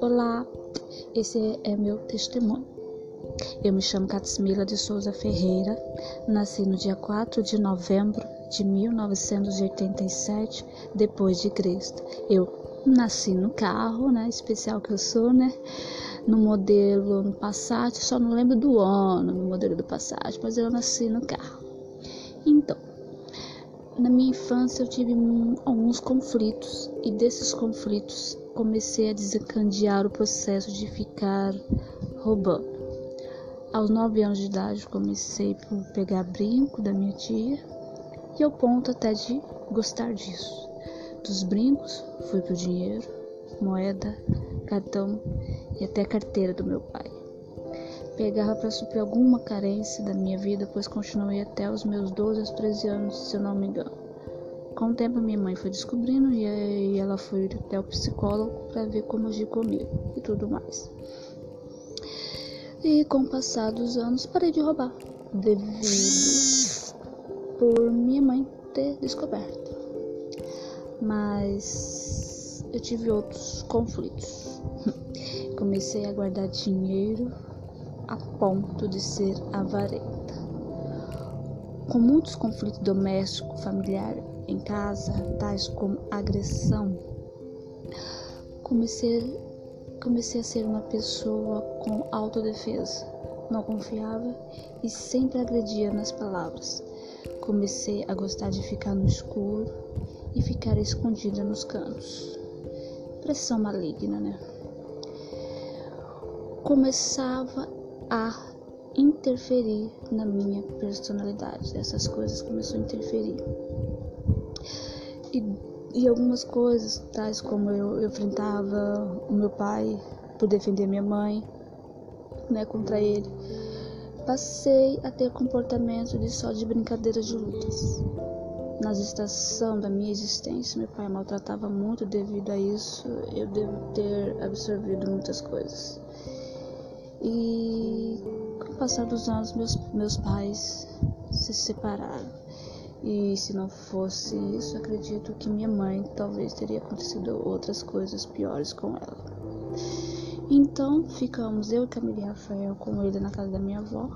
Olá, esse é meu testemunho. Eu me chamo Catsmila de Souza Ferreira, nasci no dia 4 de novembro de 1987, depois de Cristo. Eu nasci no carro, né, especial que eu sou, né, no modelo no Passat, só não lembro do ano, no modelo do Passat, mas eu nasci no carro. Na minha infância eu tive alguns conflitos e desses conflitos comecei a desencadear o processo de ficar roubando. Aos nove anos de idade comecei por pegar brinco da minha tia e ao ponto até de gostar disso. Dos brincos fui pro dinheiro, moeda, cartão e até carteira do meu pai. Pegava para suprir alguma carência da minha vida, pois continuei até os meus 12 aos 13 anos, se eu não me engano. Com o tempo, minha mãe foi descobrindo e ela foi até o psicólogo para ver como agir comigo e tudo mais. E com o passar dos anos, parei de roubar, devido por minha mãe ter descoberto. Mas eu tive outros conflitos. Comecei a guardar dinheiro a ponto de ser avarenta. Com muitos conflitos domésticos, familiares em casa, tais como agressão, comecei, comecei a ser uma pessoa com autodefesa. Não confiava e sempre agredia nas palavras. Comecei a gostar de ficar no escuro e ficar escondida nos cantos. Pressão maligna, né? Começava a interferir na minha personalidade. Essas coisas começou a interferir. E, e algumas coisas, tais como eu, eu enfrentava o meu pai por defender minha mãe, né, contra ele. Passei a ter comportamento de só de brincadeiras de lutas. Na estação da minha existência, meu pai maltratava muito devido a isso. Eu devo ter absorvido muitas coisas. E com o passar dos anos, meus, meus pais se separaram. E se não fosse isso, acredito que minha mãe talvez teria acontecido outras coisas piores com ela. Então ficamos eu e Camille e Rafael com ele na casa da minha avó,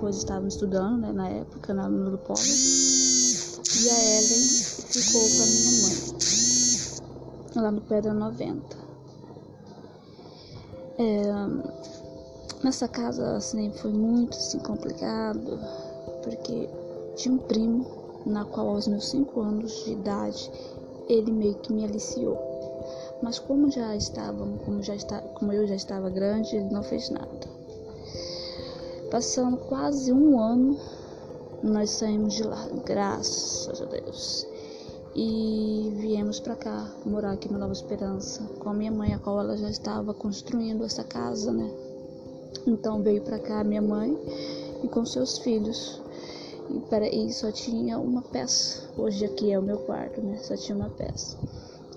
pois estávamos estudando né, na época na no Polo. E a Ellen ficou com a minha mãe, lá no Pedra 90. É, nessa casa assim, foi muito assim, complicado, porque tinha um primo na qual aos meus 5 anos de idade ele meio que me aliciou. Mas como já estava, como já está, como eu já estava grande, ele não fez nada. Passando quase um ano, nós saímos de lá, graças a Deus. E viemos para cá, morar aqui no Nova Esperança, com a minha mãe, a qual ela já estava construindo essa casa, né? Então veio para cá minha mãe e com seus filhos. E, para, e só tinha uma peça. Hoje aqui é o meu quarto, né? Só tinha uma peça.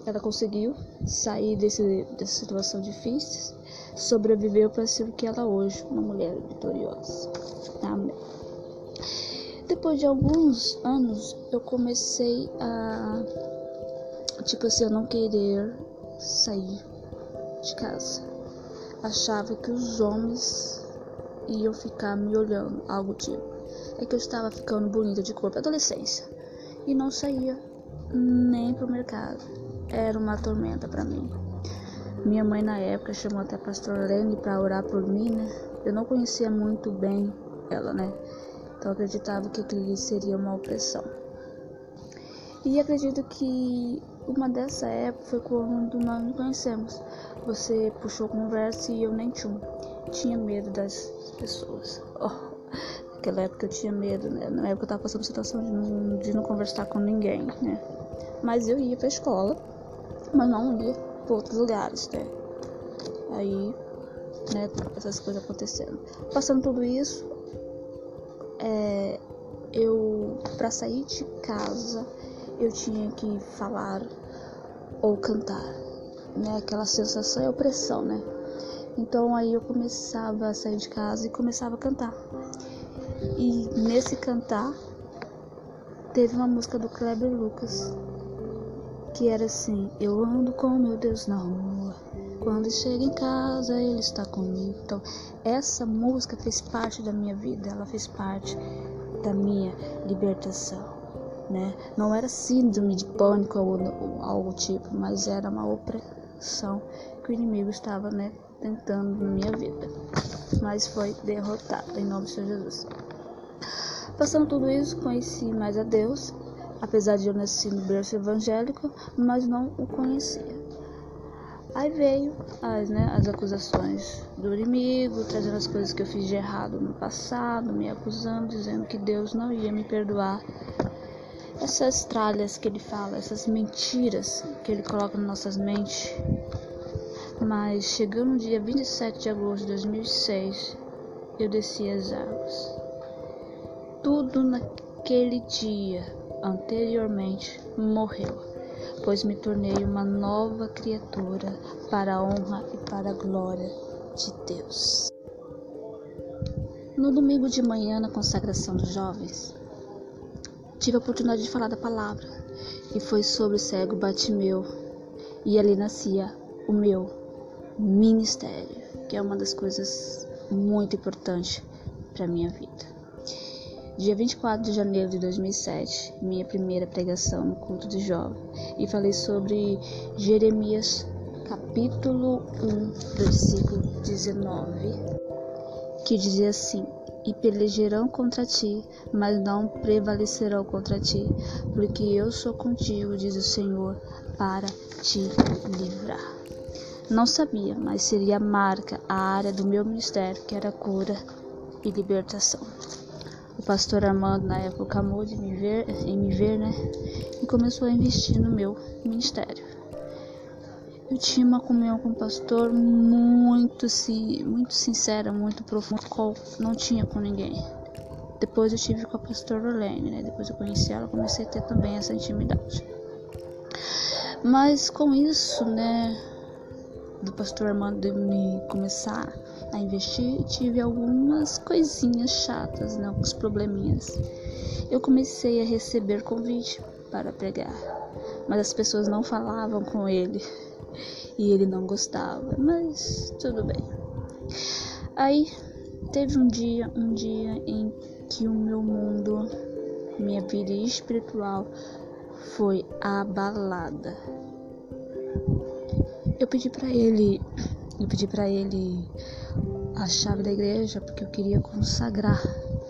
Ela conseguiu sair desse, dessa situação difícil, sobreviveu para ser o que ela hoje, uma mulher vitoriosa. Amém. Depois de alguns anos, eu comecei a, tipo assim, eu não querer sair de casa. Achava que os homens iam ficar me olhando, algo tipo. É que eu estava ficando bonita de corpo, adolescência, e não saía nem pro mercado era uma tormenta para mim. Minha mãe na época chamou até a pastora Lene para orar por mim, né? Eu não conhecia muito bem ela, né? Então acreditava que aquilo seria uma opressão. E acredito que uma dessa época foi quando nós nos conhecemos. Você puxou conversa e eu nem tinha. Tinha medo das pessoas. Oh, naquela época eu tinha medo, né? Na época eu tava passando situação de não, de não conversar com ninguém, né? Mas eu ia pra escola mas não ia para outros lugares, né? Aí, né, essas coisas acontecendo. Passando tudo isso, é, eu, para sair de casa, eu tinha que falar ou cantar, né? Aquela sensação é opressão, né? Então aí eu começava a sair de casa e começava a cantar. E nesse cantar, teve uma música do Kleber Lucas que era assim: Eu ando com meu Deus na rua. Quando chego em casa, Ele está comigo. Então, essa música fez parte da minha vida, ela fez parte da minha libertação. Né? Não era síndrome de pânico ou algo tipo, mas era uma opressão que o inimigo estava né, tentando na minha vida. Mas foi derrotado em nome de Jesus. Passando tudo isso, conheci mais a Deus, apesar de eu nascer no berço evangélico, mas não o conhecia. Aí veio as, né, as acusações do inimigo, trazendo as coisas que eu fiz de errado no passado, me acusando, dizendo que Deus não ia me perdoar. Essas tralhas que ele fala, essas mentiras que ele coloca nas nossas mentes. Mas chegando no dia 27 de agosto de 2006, eu desci as águas. Tudo naquele dia anteriormente morreu, pois me tornei uma nova criatura para a honra e para a glória de Deus. No domingo de manhã, na consagração dos jovens, tive a oportunidade de falar da palavra e foi sobre o cego Batimeu, e ali nascia o meu ministério, que é uma das coisas muito importantes para minha vida. Dia 24 de janeiro de 2007, minha primeira pregação no culto de jovem, e falei sobre Jeremias capítulo 1, versículo 19, que dizia assim: E pelejarão contra ti, mas não prevalecerão contra ti, porque eu sou contigo, diz o Senhor, para te livrar. Não sabia, mas seria a marca, a área do meu ministério, que era cura e libertação. O pastor Armando, na época, amou de me ver, em me ver, né? E começou a investir no meu ministério. Eu tinha uma comunhão com o pastor muito, muito sincera, muito profunda, qual não tinha com ninguém. Depois eu tive com a pastora Orlene, né? Depois eu conheci ela, comecei a ter também essa intimidade. Mas com isso, né? Do pastor Armando me começar a investir, tive algumas coisinhas chatas, né, alguns probleminhas. Eu comecei a receber convite para pregar, mas as pessoas não falavam com ele e ele não gostava, mas tudo bem. Aí teve um dia, um dia em que o meu mundo, minha vida espiritual foi abalada. Eu pedi para ele, eu pedi para ele a chave da igreja porque eu queria consagrar.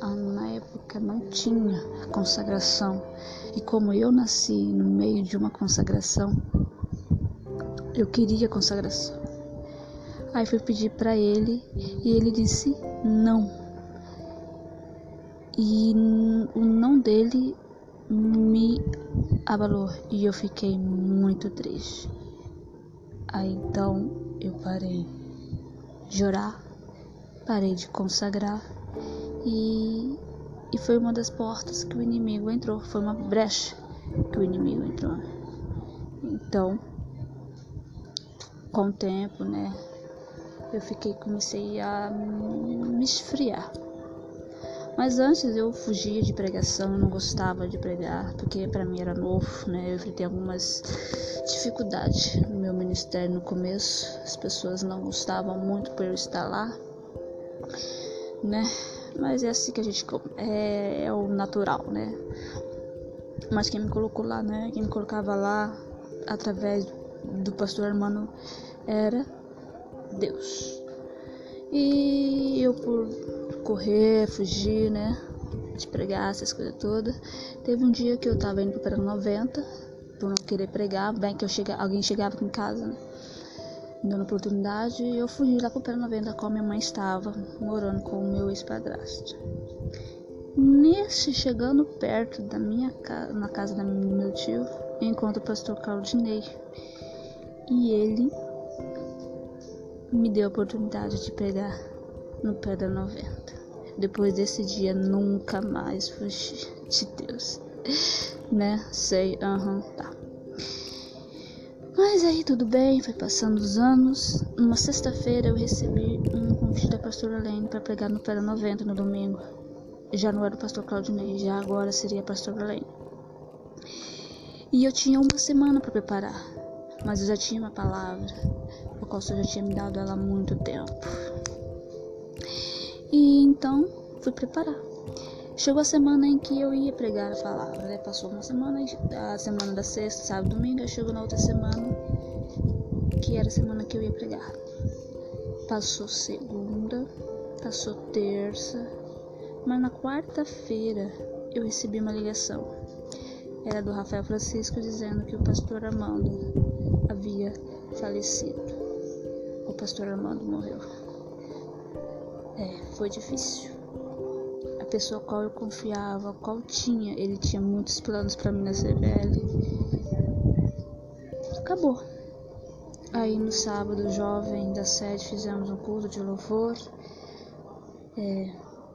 Ah, na época não tinha consagração. E como eu nasci no meio de uma consagração, eu queria consagração. Aí fui pedir para ele e ele disse não. E o não dele me abalou e eu fiquei muito triste. Aí então eu parei de orar parei de consagrar e, e foi uma das portas que o inimigo entrou, foi uma brecha que o inimigo entrou. Então, com o tempo, né, eu fiquei, comecei a me esfriar. Mas antes eu fugia de pregação, não gostava de pregar, porque para mim era novo, né? Eu enfrentei algumas dificuldades no meu ministério no começo. As pessoas não gostavam muito por eu estar lá né? Mas é assim que a gente é, é o natural, né? Mas quem me colocou lá, né? Quem me colocava lá através do pastor Hermano era Deus. E eu por correr, fugir, né? De pregar essas coisas todas. Teve um dia que eu tava indo para 90 por não querer pregar, bem que eu chega, alguém chegava em casa, né? dando oportunidade, eu fugi lá pro pé 90 como minha mãe estava, morando com o meu ex-padrasto. Nesse, chegando perto da minha casa, na casa do meu tio, encontro o pastor Claudinei. E ele me deu a oportunidade de pegar no pé da 90. Depois desse dia, nunca mais fugi de Deus. Né? Sei, aham, uhum, tá. Mas aí tudo bem, foi passando os anos. Numa sexta-feira eu recebi um convite da pastora Lene para pregar no Pera 90 no domingo. Já não era o pastor Claudinei, já agora seria a pastora Lene. E eu tinha uma semana para preparar, mas eu já tinha uma palavra, o Senhor já tinha me dado ela há muito tempo. E então fui preparar. Chegou a semana em que eu ia pregar a palavra, né? Passou uma semana, a semana da sexta, sábado, domingo, chegou na outra semana, que era a semana que eu ia pregar. Passou segunda, passou terça, mas na quarta-feira eu recebi uma ligação. Era do Rafael Francisco dizendo que o pastor Armando havia falecido. O pastor Armando morreu. É, foi difícil pessoa qual eu confiava, qual tinha, ele tinha muitos planos para mim na CBL. Acabou. Aí no sábado, jovem da sede, fizemos um culto de louvor. É,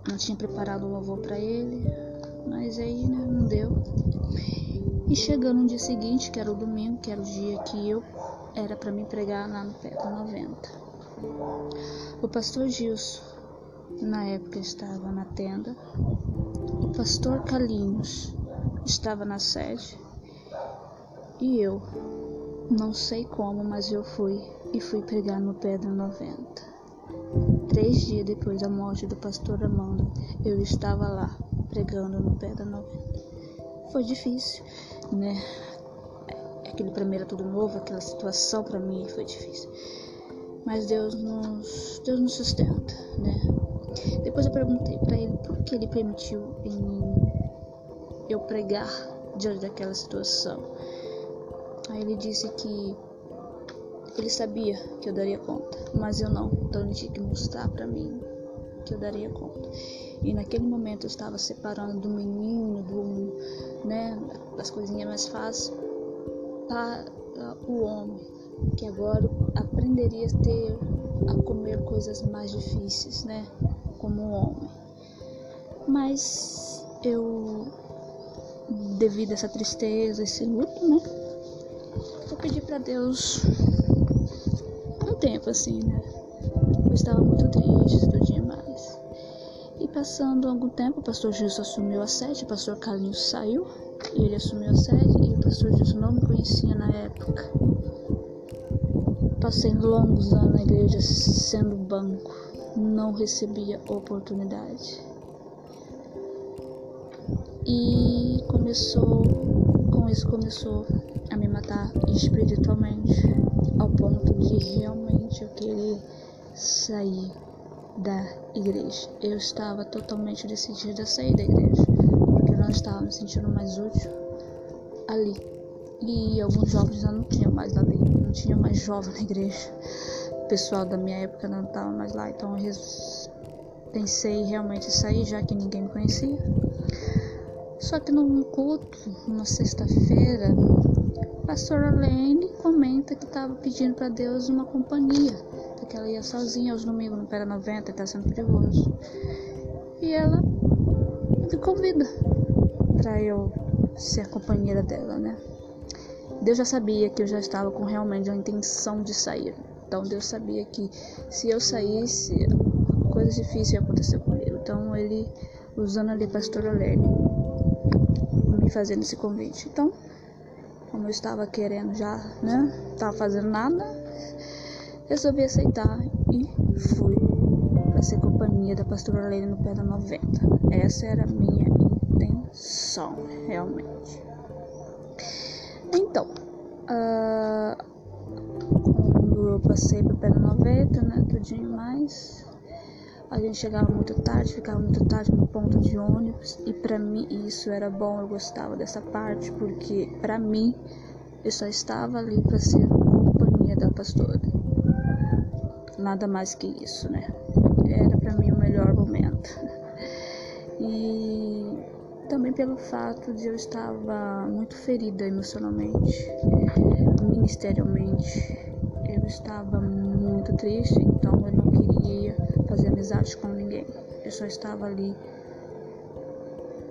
não tinha preparado o louvor para ele, mas aí né, não deu. E chegando no dia seguinte, que era o domingo, que era o dia que eu era para me pregar lá no Petra 90. O pastor Gilson na época estava na tenda. O pastor Calinhos estava na sede. E eu, não sei como, mas eu fui e fui pregar no Pedra 90. Três dias depois da morte do pastor Amanda, eu estava lá pregando no Pedra 90. Foi difícil, né? Aquele primeiro tudo novo, aquela situação para mim foi difícil. Mas Deus nos, Deus nos sustenta, né? Depois eu perguntei para ele por que ele permitiu em mim eu pregar diante daquela situação. Aí ele disse que ele sabia que eu daria conta, mas eu não. Então ele tinha que mostrar para mim que eu daria conta. E naquele momento eu estava separando do menino, do, né, das coisinhas mais fáceis para o homem, que agora aprenderia a ter a comer coisas mais difíceis, né? como homem. Mas eu, devido a essa tristeza, esse luto, né? Eu pedi para Deus um tempo assim, né? Eu estava muito triste, passando algum tempo, o pastor Gilson assumiu a sede, o pastor Carlinhos saiu, e ele assumiu a sede, e o pastor Gilson não me conhecia na época. Passei longos anos na igreja sendo banco não recebia oportunidade. E começou, com isso começou a me matar espiritualmente, ao ponto de realmente eu querer sair da igreja. Eu estava totalmente decidida a sair da igreja, porque eu não estava me sentindo mais útil ali. E alguns jovens já não tinham mais ali, não tinha mais jovem na igreja o pessoal da minha época não estava mais lá, então eu pensei realmente em sair, já que ninguém me conhecia. Só que num culto, numa sexta-feira, a pastora Lene comenta que estava pedindo para Deus uma companhia, porque ela ia sozinha aos domingos no Pera 90 e está sendo perigoso. E ela me convida para eu ser companheira dela, né? Deus já sabia que eu já estava com realmente a intenção de sair. Então Deus sabia que se eu saísse, coisas difíceis iam acontecer comigo. Então ele, usando ali a pastora Lene, me fazendo esse convite. Então, como eu estava querendo já, né? Tava fazendo nada, resolvi aceitar e fui para ser companhia da pastora Lene no pé da 90. Essa era a minha intenção, realmente. Então, uh, eu passei pro pé 90, né? Tudinho mais. A gente chegava muito tarde, ficava muito tarde no ponto de ônibus. E para mim isso era bom, eu gostava dessa parte, porque para mim eu só estava ali para ser companhia da pastora. Nada mais que isso, né? Era para mim o melhor momento. E também pelo fato de eu estava muito ferida emocionalmente, ministerialmente eu estava muito triste, então eu não queria fazer amizade com ninguém. Eu só estava ali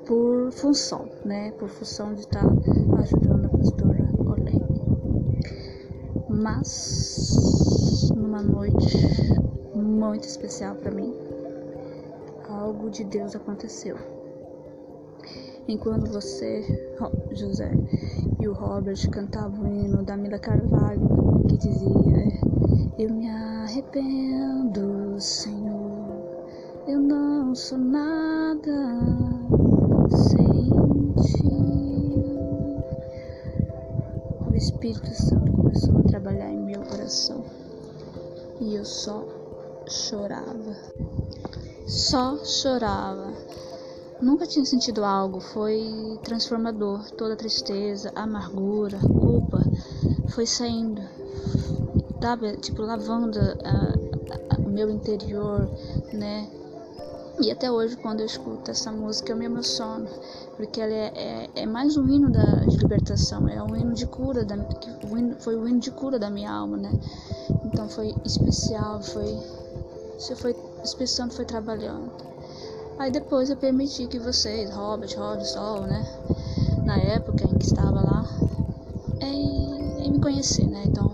por função, né? Por função de estar ajudando a pastora. Mas numa noite muito especial para mim, algo de Deus aconteceu. Enquanto você, José, e o Robert cantava o hino da Mila Carvalho que dizia: Eu me arrependo, Senhor, eu não sou nada sem ti. O Espírito Santo começou a trabalhar em meu coração e eu só chorava. Só chorava. Nunca tinha sentido algo, foi transformador. Toda tristeza, amargura, culpa foi saindo, tava tipo lavando o meu interior, né? E até hoje, quando eu escuto essa música, eu me emociono, porque ela é, é, é mais um hino da, de libertação, é um hino de cura, da, foi o hino de cura da minha alma, né? Então foi especial, foi. Você foi, o foi trabalhando. Aí depois eu permiti que vocês, Robert, Rod, Sol, né? Na época em que estava lá, em, em me conhecer, né? Então,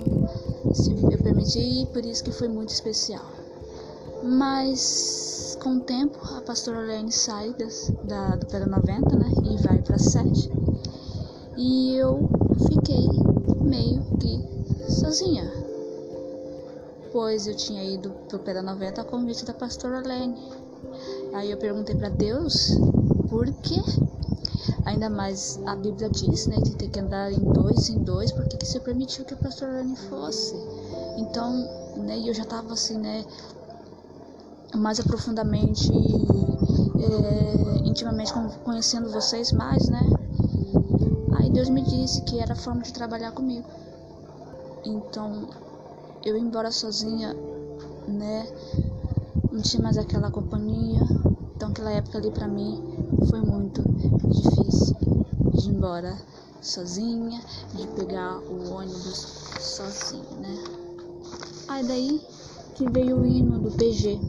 eu permiti e por isso que foi muito especial. Mas com o tempo a pastora Lene sai das, da, do Pera 90, né? E vai para 7. E eu fiquei meio que sozinha. Pois eu tinha ido pro Pera 90 a convite da pastora Lene. Aí eu perguntei para Deus por quê? Ainda mais a Bíblia diz, né, que tem que andar em dois em dois, porque que você permitiu que a pastora Lene fosse? Então, né, eu já tava assim, né, mais aprofundamente, é, intimamente conhecendo vocês mais, né? Aí Deus me disse que era a forma de trabalhar comigo. Então, eu ir embora sozinha, né? Não tinha mais aquela companhia. Então, aquela época ali pra mim foi muito difícil de ir embora sozinha, de pegar o ônibus sozinha, né? Aí daí que veio o hino do PG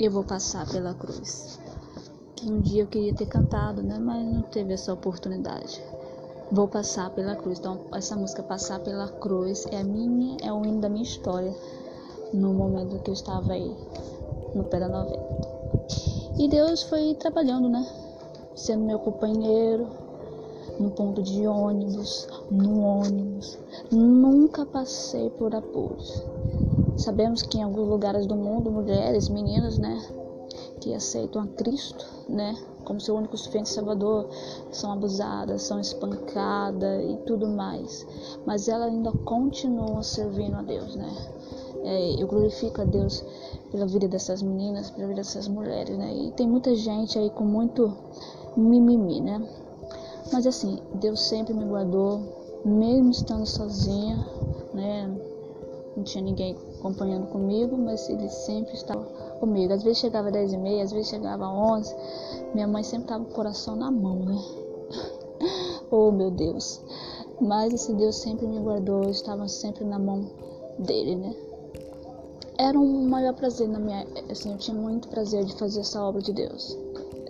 eu vou passar pela cruz. Que um dia eu queria ter cantado, né? Mas não teve essa oportunidade. Vou passar pela cruz. Então, essa música Passar pela Cruz é a minha, é o hino da minha história no momento que eu estava aí no pé da novela. E Deus foi trabalhando, né? Sendo meu companheiro no ponto de ônibus, no ônibus. Nunca passei por apuros. Sabemos que em alguns lugares do mundo, mulheres, meninas, né, que aceitam a Cristo, né, como seu único suficiente Salvador, são abusadas, são espancadas e tudo mais. Mas elas ainda continuam servindo a Deus, né? É, eu glorifico a Deus pela vida dessas meninas, pela vida dessas mulheres, né? E tem muita gente aí com muito mimimi, né? Mas assim, Deus sempre me guardou, mesmo estando sozinha, né? Não tinha ninguém acompanhando comigo, mas ele sempre estava comigo. Às vezes chegava 10 e meia, às vezes chegava 11. Minha mãe sempre estava com o coração na mão, né? oh, meu Deus. Mas esse Deus sempre me guardou, estava sempre na mão dele, né? Era um maior prazer na minha, assim, eu tinha muito prazer de fazer essa obra de Deus.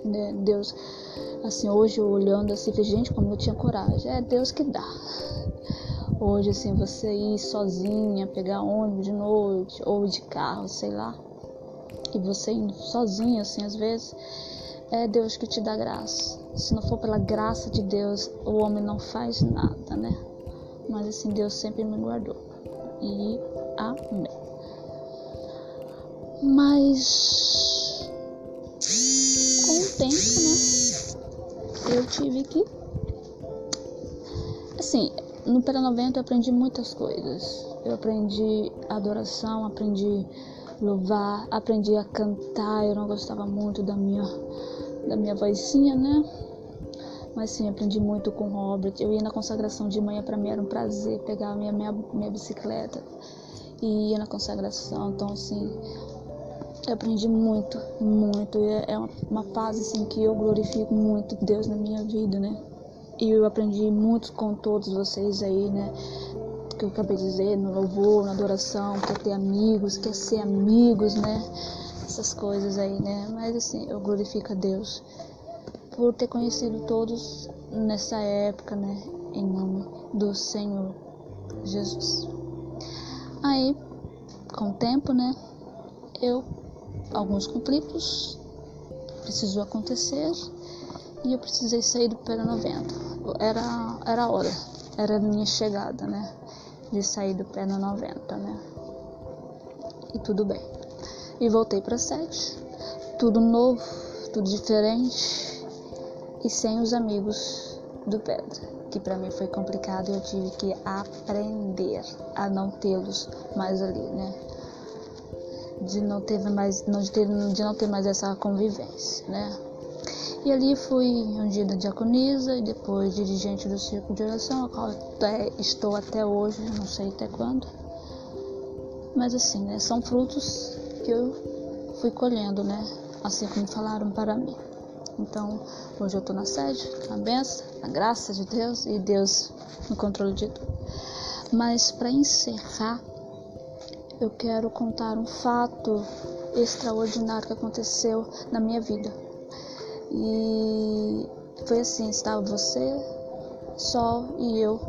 Né? Deus, assim, hoje eu olhando assim, gente, como eu tinha coragem. É Deus que dá. Hoje, assim, você ir sozinha, pegar ônibus de noite ou de carro, sei lá, e você indo sozinha, assim, às vezes, é Deus que te dá graça. Se não for pela graça de Deus, o homem não faz nada, né? Mas assim, Deus sempre me guardou. E amém. Mas com o tempo, né? Eu tive que assim, no Pera 90 eu aprendi muitas coisas. Eu aprendi adoração, aprendi louvar, aprendi a cantar. Eu não gostava muito da minha da minha vozinha, né? Mas sim, aprendi muito com o Robert. Eu ia na consagração de manhã, para mim era um prazer pegar a minha, minha, minha bicicleta e ia na consagração. Então, assim, eu aprendi muito, muito. E é uma, uma fase assim, que eu glorifico muito Deus na minha vida, né? E eu aprendi muito com todos vocês aí, né? Que eu acabei de dizer, no louvor, na adoração, quer ter amigos, quer ser amigos, né? Essas coisas aí, né? Mas assim, eu glorifico a Deus por ter conhecido todos nessa época, né? Em nome do Senhor Jesus. Aí, com o tempo, né? Eu, alguns conflitos precisou acontecer e eu precisei sair do Pera 90. Era era a hora, era a minha chegada, né? De sair do pé no 90, né? E tudo bem. E voltei para sede, tudo novo, tudo diferente e sem os amigos do Pedra, que para mim foi complicado e eu tive que aprender a não tê-los mais ali, né? De não ter mais, não, de, ter, de não ter mais essa convivência, né? E ali fui ungida diaconisa e depois dirigente do círculo de oração, a qual até, estou até hoje, não sei até quando. Mas assim, né, são frutos que eu fui colhendo, né, assim como falaram para mim. Então, hoje eu estou na sede, na benção, na graça de Deus e Deus no controle de tudo. Mas para encerrar, eu quero contar um fato extraordinário que aconteceu na minha vida. E foi assim, estava você, Sol e eu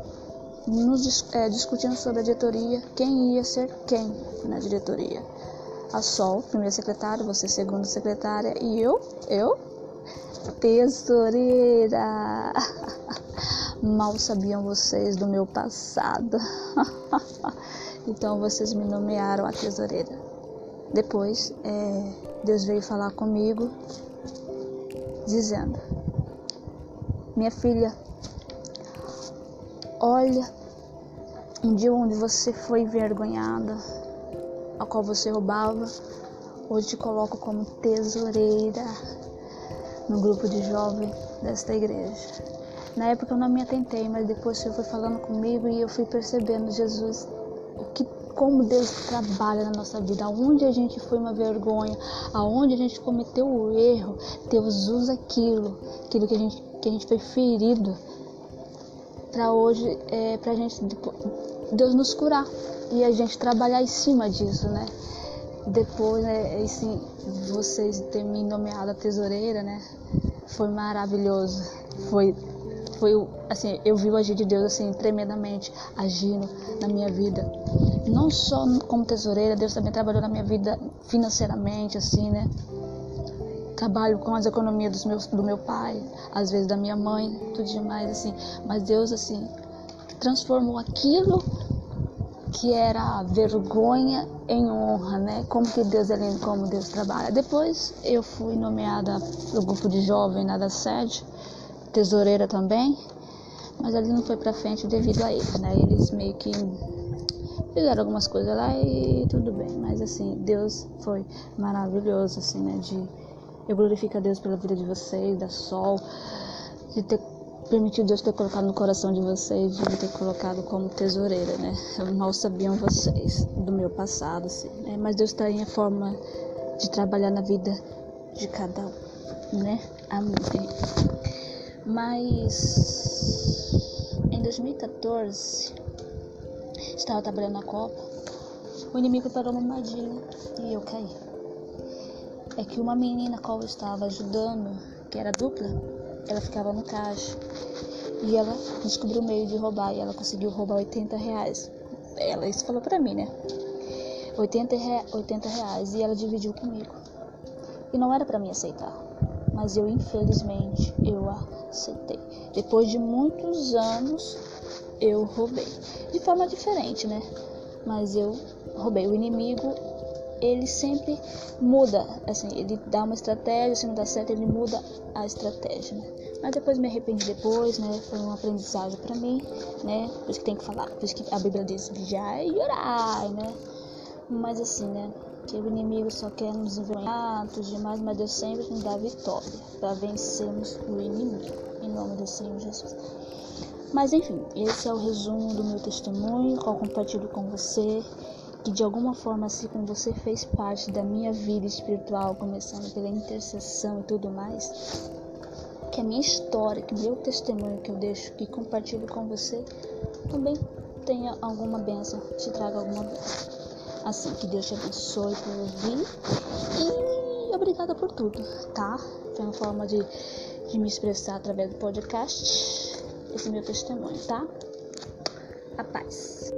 nos é, discutindo sobre a diretoria, quem ia ser quem na diretoria. A Sol, primeira secretária, você segunda secretária e eu, eu, tesoureira. Mal sabiam vocês do meu passado. então vocês me nomearam a tesoureira. Depois, é, Deus veio falar comigo dizendo: Minha filha, olha um dia onde você foi envergonhada, a qual você roubava, hoje te coloco como tesoureira no grupo de jovens desta igreja. Na época eu não me atentei, mas depois o Senhor foi falando comigo e eu fui percebendo, Jesus, o que como Deus trabalha na nossa vida, aonde a gente foi uma vergonha, aonde a gente cometeu o erro, Deus usa aquilo, aquilo que a gente, que a gente foi ferido, para hoje, é, pra gente, Deus nos curar e a gente trabalhar em cima disso, né? Depois, né, assim, vocês terem me nomeado a tesoureira, né? Foi maravilhoso. Foi foi assim, eu vi o agir de Deus assim tremendamente agindo na minha vida. Não só como tesoureira, Deus também trabalhou na minha vida financeiramente assim, né? Trabalho com as economias dos meus, do meu pai, às vezes da minha mãe, tudo demais assim. Mas Deus assim transformou aquilo que era vergonha em honra, né? Como que Deus é lindo, como Deus trabalha. Depois eu fui nomeada no grupo de jovem na da sede tesoureira também, mas ali não foi pra frente devido a eles, né? Eles meio que fizeram algumas coisas lá e tudo bem, mas assim, Deus foi maravilhoso, assim, né? De eu glorifico a Deus pela vida de vocês, da Sol, de ter permitido Deus ter colocado no coração de vocês, de ter colocado como tesoureira, né? Mal sabiam vocês do meu passado, assim, né? Mas Deus está em forma de trabalhar na vida de cada um, né? Amém. Mas em 2014, estava trabalhando na Copa, o inimigo parou uma armadilha e eu caí. É que uma menina a qual eu estava ajudando, que era dupla, ela ficava no caixa e ela descobriu o meio de roubar e ela conseguiu roubar 80 reais. Ela isso falou pra mim, né? 80, 80 reais e ela dividiu comigo. E não era para mim aceitar mas eu infelizmente eu aceitei. Depois de muitos anos eu roubei, de forma diferente, né? Mas eu roubei. O inimigo ele sempre muda, assim, ele dá uma estratégia, se não dá certo ele muda a estratégia, né? Mas depois me arrependi depois, né? Foi um aprendizado para mim, né? Por isso que tem que falar, por isso que a Bíblia diz vigiar e orar, né? Mas assim, né? que o inimigo só quer nos envergonhar, tudo demais, mas Deus sempre nos dá vitória para vencermos o inimigo, em nome do Senhor Jesus. Mas enfim, esse é o resumo do meu testemunho, qual compartilho com você, que de alguma forma, assim como você fez parte da minha vida espiritual, começando pela intercessão e tudo mais, que a minha história, que meu testemunho que eu deixo e compartilho com você, também tenha alguma benção, te traga alguma benção. Assim, que Deus te abençoe por ouvir. E obrigada por tudo, tá? Foi uma forma de, de me expressar através do podcast. Esse meu testemunho, tá? A paz.